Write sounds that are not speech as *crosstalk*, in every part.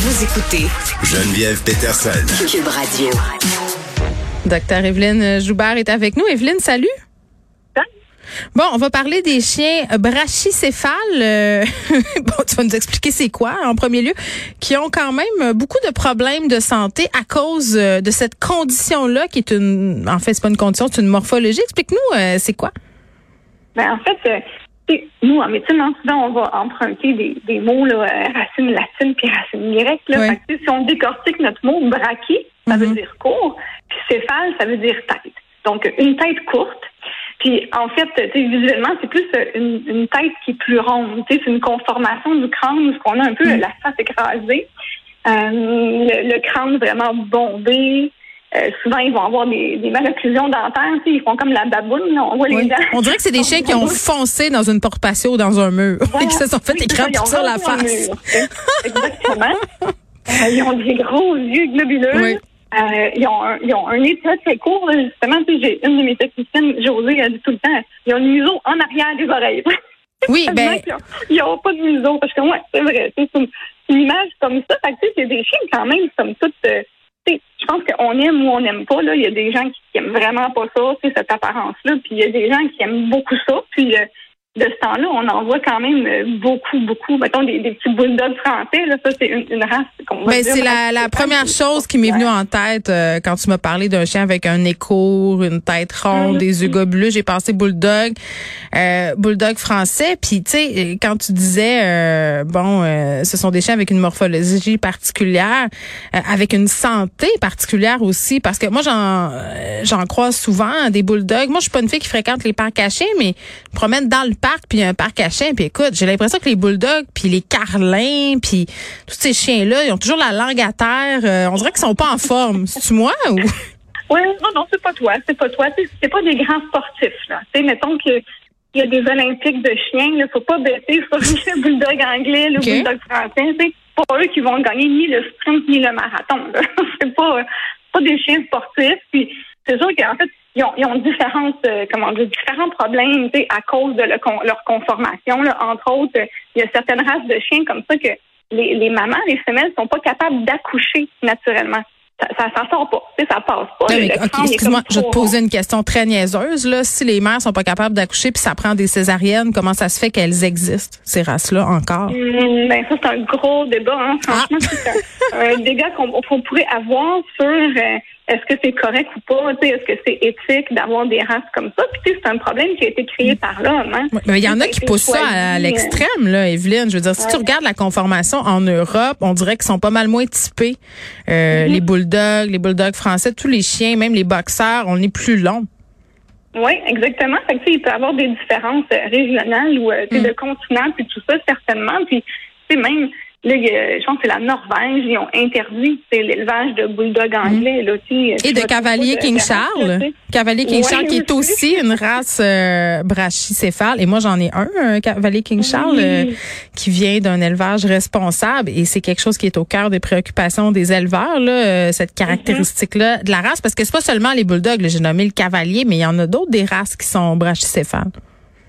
Vous écoutez Geneviève Peterson. Cube Radio. Docteur Evelyne Joubert est avec nous. Evelyne, salut. Bon, on va parler des chiens brachycéphales. Euh, *laughs* bon, tu vas nous expliquer c'est quoi en premier lieu, qui ont quand même beaucoup de problèmes de santé à cause euh, de cette condition-là, qui est une, en fait, c'est pas une condition, c'est une morphologie. Explique-nous, euh, c'est quoi Ben en fait, nous en médecine, hein, souvent on va emprunter des, des mots là, racines latines puis racines grecques. Là. Fait que, si on décortique notre mot brachy, ça veut Mhm. dire court, puis céphale, ça veut dire tête. Donc une tête courte. Puis en fait, visuellement, c'est plus euh, une, une tête qui est plus ronde. Tu sais, C'est une conformation du crâne, où on a un peu Mhm. la face écrasée, euh, le, le crâne vraiment bombé. Euh, souvent, ils vont avoir des, des malocclusions dentaires. Ils font comme la baboune. là. On voit les dents. On dirait que c'est des chiens qui ont *laughs* foncé dans une porte patio ou dans un mur et qui *laughs* se sont fait Oui, ont sur la face. Exactement. *laughs* Euh, ils ont des gros yeux globuleux. Oui. Euh, ils, ont un, ils ont un nez très, très court. là, Justement, j'ai une de mes techniciennes, Josée, elle dit tout le temps, ils ont le museau en arrière des oreilles. Oui, ben, Ils n'ont pas de museau. Parce que, ouais, c'est vrai. C'est une, une image comme ça. Fait que, tu sais, c'est des chiens, quand même, comme toutes. Je pense qu'on aime ou on n'aime pas. Là. Il y a des gens qui, qui aiment vraiment pas ça, cette apparence-là. Puis il y a des gens qui aiment beaucoup ça. Puis de ce temps-là, on en voit quand même euh, beaucoup, beaucoup. Mettons des, des petits bulldogs français. Là, ça, c'est une, une race qu'on va dire c'est la, la première chose qui m'est venue en tête euh, quand tu m'as parlé d'un chien avec un écho, une tête ronde, Mhm. des yeux globuleux. J'ai pensé bulldog, euh, bulldog français. Puis tu sais, quand tu disais euh, bon, euh, ce sont des chiens avec une morphologie particulière, euh, avec une santé particulière aussi, parce que moi j'en j'en croise souvent des bulldogs. Moi je suis pas une fille qui fréquente les parcs cachés, mais je promène dans le parc puis il y a un parc caché. Puis écoute, j'ai l'impression que les bulldogs puis les carlins puis tous ces chiens là, ils ont toujours la langue à terre. Euh, on dirait qu'ils sont pas en forme. *laughs* C'est-tu moi ou? Oui, non, non, c'est pas toi, c'est pas toi. C'est pas des grands sportifs, là. Tu sais, mettons que il y a des Olympiques de chiens, il faut pas baisser sur le bulldog anglais, le Ok. bulldog français. C'est pas eux qui vont gagner ni le sprint ni le marathon. *laughs* c'est pas, pas des chiens sportifs. Puis c'est sûr qu'en fait, ils ont, ils ont différentes, euh, comment dire, différents problèmes, à cause de con- leur conformation. Là. Entre autres, il y a certaines races de chiens comme ça que les, les mamans, les femelles, sont pas capables d'accoucher naturellement. Ça, ça, ça sort pas, tu sais, ça passe pas. Non, Le mais, crâne OK, est excuse-moi, je vais te poser une question très niaiseuse. Là. Si les mères sont pas capables d'accoucher puis ça prend des césariennes, comment ça se fait qu'elles existent, ces races-là, encore? Hum, Ben ça c'est un gros débat. Hein. Franchement, c'est un, un débat qu'on pourrait avoir sur euh, est-ce que c'est correct ou pas, tu sais, est-ce que c'est éthique d'avoir des races comme ça? Puis tu sais, c'est un problème qui a été créé par l'homme. Hein. Mais il y en a qui poussent ça à, l'extrême, là, Evelyne. Je veux dire, si tu regardes la conformation en Europe, on dirait qu'ils sont pas mal moins typés. Euh, Mhm. Les bulldogs, les bulldogs français, tous les chiens, même les boxeurs, on est plus long. Oui, exactement. Fait que, il peut y avoir des différences régionales ou euh, sais, Mm. de continent, puis tout ça, certainement. Puis, même, là, il y a- je pense que c'est la Norvège, ils ont interdit l'élevage de bulldogs anglais. Là, Mm. Et de cavalier King de Charles. Cavalier King Ouais, Charles, qui est aussi. aussi une race euh, brachycéphale. Et moi, j'en ai un, un cavalier King Charles, Oui. euh, qui vient d'un élevage responsable. Et c'est quelque chose qui est au cœur des préoccupations des éleveurs, là, euh, cette caractéristique-là de la race. Parce que c'est pas seulement les bulldogs, j'ai nommé le cavalier, mais il y en a d'autres des races qui sont brachycéphales.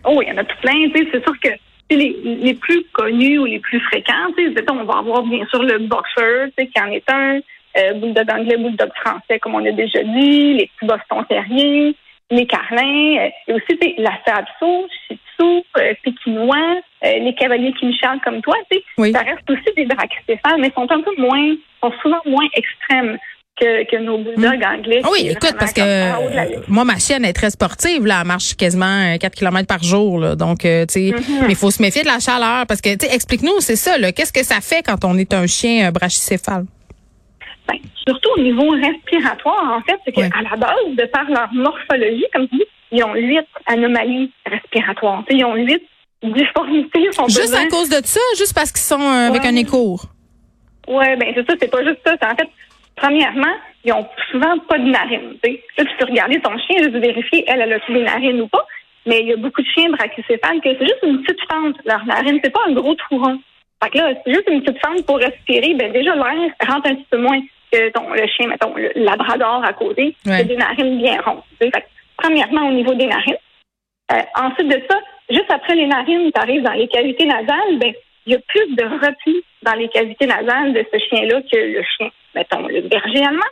Oh, il y en a tout plein. tu sais, C'est sûr que les, les plus connus ou les plus fréquents, on va avoir bien sûr le boxer, tu sais, qui en est un, euh, bulldog anglais, bulldog français, comme on a déjà dit, les petits boston terriers, les carlins, euh, et aussi la sabso, shih tzu, euh, pékinois, euh, les cavaliers King Charles comme toi, Oui. ça reste aussi des brachycéphales, mais sont un peu moins, sont souvent moins extrêmes que, que nos bulldogs anglais. Ah oui, écoute, parce que euh, moi, ma chienne est très sportive. Là, elle marche quasiment euh, 4 km par jour. Là, donc, euh, tu sais, Mhm. mais il faut se méfier de la chaleur. Parce que, tu sais, explique-nous, c'est ça. là, Qu'est-ce que ça fait quand on est un chien euh, brachycéphale? Ben, surtout au niveau respiratoire, en fait, c'est qu'à la base, de par leur morphologie, comme tu dis, ils ont huit anomalies respiratoires. Ils ont huit difformités. on peut Juste à cause de ça, juste parce qu'ils sont euh, avec Ouais. un écho? Ouais, ben c'est ça, c'est pas juste ça. C'est en fait, premièrement, ils ont souvent pas de narines. tu sais. Là, tu peux regarder ton chien, juste vérifier, elle, elle a-tu des narines ou pas. Mais il y a beaucoup de chiens brachycéphales que c'est juste une petite fente, leur narine. C'est pas un gros trou rond. Fait que là, c'est juste une petite fente pour respirer. Ben déjà, l'air rentre un petit peu moins que ton, le chien, mettons, le labrador à côté, Ouais. a des narines bien rondes. Fait que, premièrement, au niveau des narines. Euh, ensuite de ça, juste après les narines, tu arrives dans les cavités nasales, ben, il y a plus de repli dans les cavités nasales de ce chien-là que le chien, mettons, le berger allemand.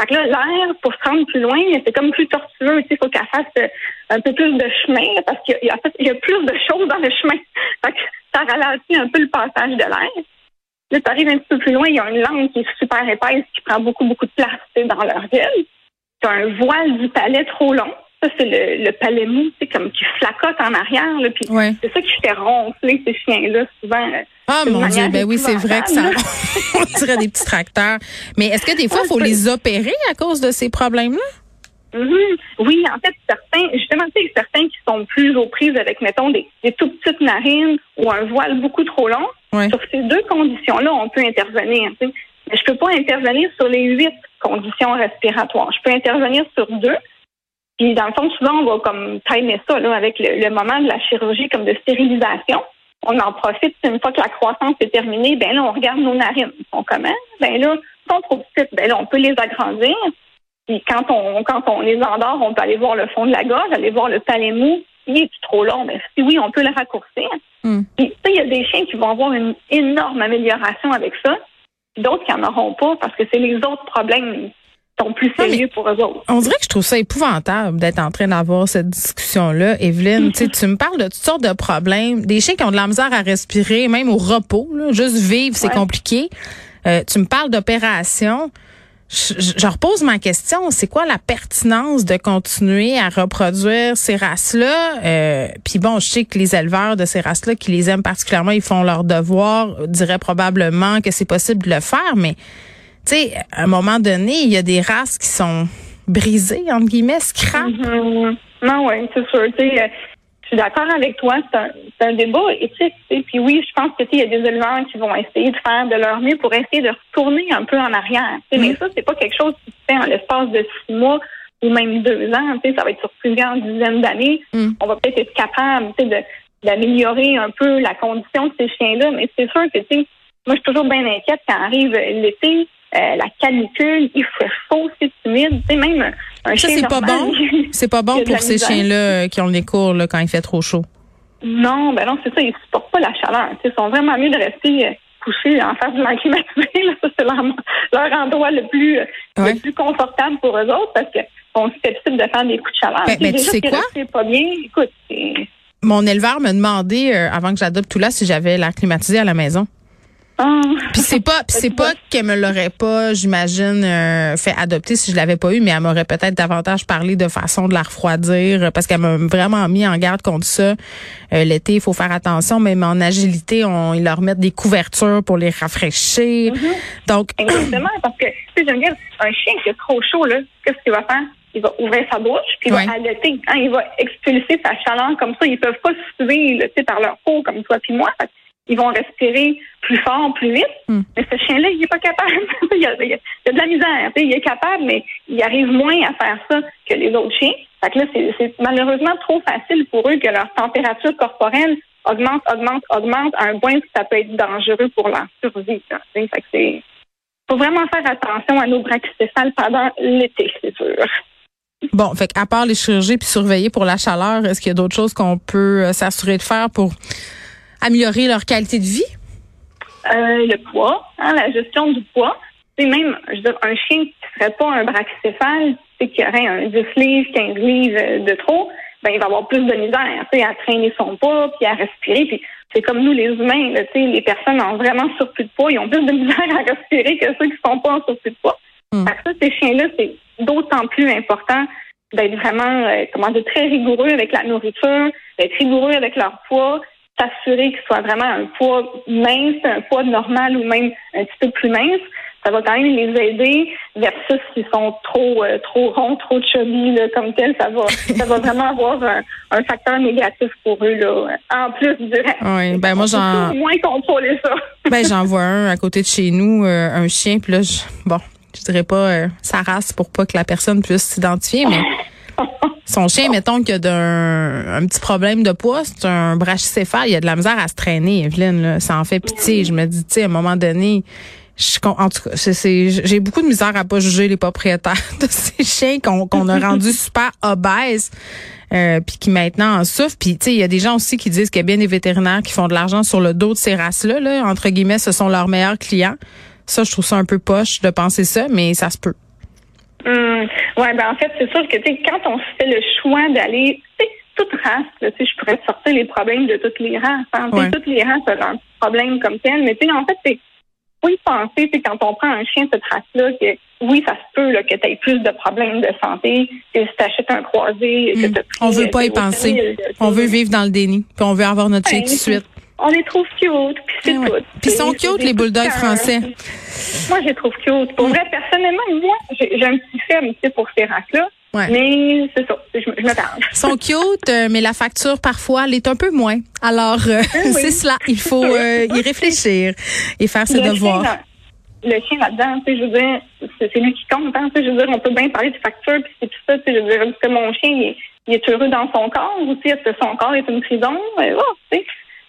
Fait que là, l'air, pour se rendre plus loin, c'est comme plus tortueux. Il faut qu'elle fasse euh, un peu plus de chemin parce qu'il y, a, il y a plus de choses dans le chemin. *laughs* Fait que ça ralentit un peu le passage de l'air. Là, tu arrives un petit peu plus loin, il y a une langue qui est super épaisse, qui prend beaucoup, beaucoup de place dans leur gueule. Tu as un voile du palais trop long. Ça, c'est le, le palais mou, c'est comme qui flacote en arrière. Là, puis c'est ça qui fait ronfler ces chiens-là, souvent. Ah mon Dieu, ben oui, c'est vrai que ça *laughs* on dirait des petits tracteurs. Mais est-ce que des fois, il faut les opérer à cause de ces problèmes-là? Mm-hmm. Oui, en fait, certains, justement, tu sais, certains qui sont plus aux prises avec, mettons, des, des tout petites narines ou un voile beaucoup trop long. Sur ces deux conditions-là, on peut intervenir. Mais je peux pas intervenir sur les huit conditions respiratoires. Je peux intervenir sur deux. Puis dans le fond, souvent, on va comme timer ça là, avec le, moment de la chirurgie comme de stérilisation. On en profite une fois que la croissance est terminée, ben là, on regarde nos narines. Sont comment? Ben là, ils sont trop petites. Ben là, on peut les agrandir. Puis quand on quand on les endort, on peut aller voir le fond de la gorge, aller voir le palais mou. Il est trop long? Ben si oui, on peut le raccourcir. Hmm. Puis il y a des chiens qui vont avoir une énorme amélioration avec ça. D'autres qui n'en auront pas parce que c'est les autres problèmes sont plus sérieux pour eux autres. On dirait que je trouve ça épouvantable d'être en train d'avoir cette discussion-là. Evelyne, tu me parles de toutes sortes de problèmes. Des chiens qui ont de la misère à respirer, même au repos. Juste vivre, c'est compliqué. Euh, tu me parles d'opération. Je, je, repose ma question, c'est quoi la pertinence de continuer à reproduire ces races-là? Euh, Puis bon, je sais que les éleveurs de ces races-là qui les aiment particulièrement, ils font leur devoir, diraient probablement que c'est possible de le faire, mais tu sais, à un moment donné, il y a des races qui sont brisées, entre guillemets, scrap. Mm-hmm. Non, oui, c'est sûr. Tu sais, euh, je suis d'accord avec toi, c'est un, un, débat éthique. Puis oui, je pense que il y a des éleveurs qui vont essayer de faire de leur mieux pour essayer de retourner un peu en arrière. Mais mm-hmm. ça, c'est pas quelque chose qui se fait en l'espace de six mois ou même deux ans. Ça va être sur plusieurs dizaines d'années. Mm. On va peut-être être capable d'améliorer un peu la condition de ces chiens-là. Mais c'est sûr que tu sais, moi, je suis toujours bien inquiète quand arrive l'été. Euh, la canicule, il fait chaud, c'est humide. Sais, même un chien c'est pas bon? C'est pas bon pour ces chiens-là euh, qui ont les cours là, quand il fait trop chaud? Non, ben non, c'est ça. Ils supportent pas la chaleur. ils sont vraiment mieux de rester euh, couchés en face de l'air c'est leur, endroit le plus, le plus confortable pour eux autres parce qu'on se fait de faire des coups de chaleur. Ben, mais tu sais quoi? pas bien. Écoute, mon éleveur me demandait, avant que j'adopte tout là, si j'avais l'air climatisé à la maison. Ah. Puis c'est pas *laughs* c'est pas qu'elle me l'aurait pas, j'imagine, euh, fait adopter si je l'avais pas eu, mais elle m'aurait peut-être davantage parlé de façon de la refroidir parce qu'elle m'a vraiment mis en garde contre ça. Euh, l'été, il faut faire attention, même en agilité, on ils leur mettent des couvertures pour les rafraîchir. Mm-hmm. Donc *clears throat* exactement parce que tu sais, je dire, un chien qui est trop chaud là, qu'est-ce qu'il va faire? Il va ouvrir sa bouche, puis il va allaiter. Hein, il va expulser sa chaleur comme ça. Ils peuvent pas se suivre par leur peau comme toi puis moi ils vont respirer plus fort, plus vite. Hmm. Mais ce chien-là, il n'est pas capable. *laughs* il, y a, il, de la misère. Il est capable, mais il arrive moins à faire ça que les autres chiens. Fait que là, c'est malheureusement trop facile pour eux que leur température corporelle augmente, augmente, augmente à un point où ça peut être dangereux pour leur survie. Que c'est faut vraiment faire attention à nos brachycéphales pendant l'été, c'est sûr. Bon, fait à part les chirurgies puis surveiller pour la chaleur, est-ce qu'il y a d'autres choses qu'on peut euh, s'assurer de faire pour améliorer leur qualité de vie? Euh, le poids, hein, la gestion du poids. C'est même, je veux dire, un chien qui ne serait pas un brachycéphale, qui aurait un 10 livres, 15 livres de trop, ben, il va avoir plus de misère, à traîner son poids, puis à respirer. Puis c'est comme nous, les humains, là, les personnes ont vraiment surplus de poids, ils ont plus de misère à respirer que ceux qui ne sont pas en surplus de poids. Mm. ça, ces chiens-là, c'est d'autant plus important d'être vraiment, euh, comment dire, très rigoureux avec la nourriture, d'être rigoureux avec leur poids, s'assurer qu'il soit vraiment un poids mince, un poids normal ou même un petit peu plus mince, ça va quand même les aider versus s'ils sont trop euh, trop ronds, trop chubby comme tel, ça va *laughs* ça va vraiment avoir un, facteur négatif pour eux là. En plus du reste. Oui, ben moi j'en moins contrôler ça. *laughs* ben j'en vois un à côté de chez nous, euh, un chien puis là bon, je dirais pas euh, sa race pour pas que la personne puisse s'identifier mais *laughs* son chien, mettons qu'il y a un, petit problème de poids, c'est un brachycéphale, il y a de la misère à se traîner, Evelyne, là. Ça en fait pitié. Je me dis, tu sais, à un moment donné, je, en tout cas, j'ai beaucoup de misère à pas juger les propriétaires *laughs* de ces chiens qu'on a rendus *laughs* super obèses. euh, puis qui maintenant en souffrent. Puis tu sais, il y a des gens aussi qui disent qu'il y a bien des vétérinaires qui font de l'argent sur le dos de ces races-là. Là. Entre guillemets, ce sont leurs meilleurs clients. Ça, je trouve ça un peu poche de penser ça, mais ça se peut. Hum, ouais, ben en fait, c'est sûr que tu sais, quand on se fait le choix d'aller, tu sais, toute race, tu sais, je pourrais sortir les problèmes de toutes les races. Hein. Toutes les races ont un problème comme tel, mais tu sais, en fait, c'est oui penser, c'est quand on prend un chien de cette race-là, que oui, ça se peut là, que tu aies plus de problèmes de santé que si tu achètes un croisé. Que hum. on veut pas y penser. On veut vivre dans le déni. Puis on veut avoir notre chien tout de suite. On les trouve cute, puis c'est tout. Puis ils sont cute, les bulldogs français. Moi, je les trouve cute. Pour vrai, personnellement, moi, j'ai un petit faible pour ces races-là. Mais c'est ça, je, je me parle. Ils sont cute, euh, mais la facture, parfois, l'est un peu moins. Alors, euh, *laughs* c'est cela. Il faut *laughs* euh, y réfléchir et faire ses devoirs. le chien là-dedans, tu sais, je veux dire, c'est lui qui compte. Hein, tu sais, je veux dire, on peut bien parler de facture, puis c'est tout ça. Tu sais, je veux dire, que mon chien, il est, heureux dans son corps aussi. Est-ce que son corps est une prison? Ben, oh, tu sais.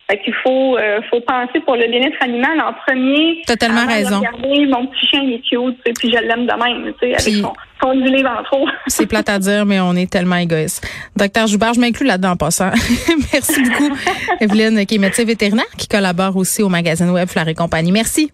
Fait qu'il faut, euh, faut penser pour le bien-être animal en premier. Totalement raison. Regardez, mon petit chien, il est cute, puis je l'aime de même, tu sais, avec son, son du livre en trop. *laughs* c'est plate à dire, mais on est tellement égoïste. Docteur Joubert, je m'inclus là-dedans en passant. *laughs* Merci beaucoup, Evelyne, qui est médecin vétérinaire, qui collabore aussi au magazine web Fleur et compagnie. Merci.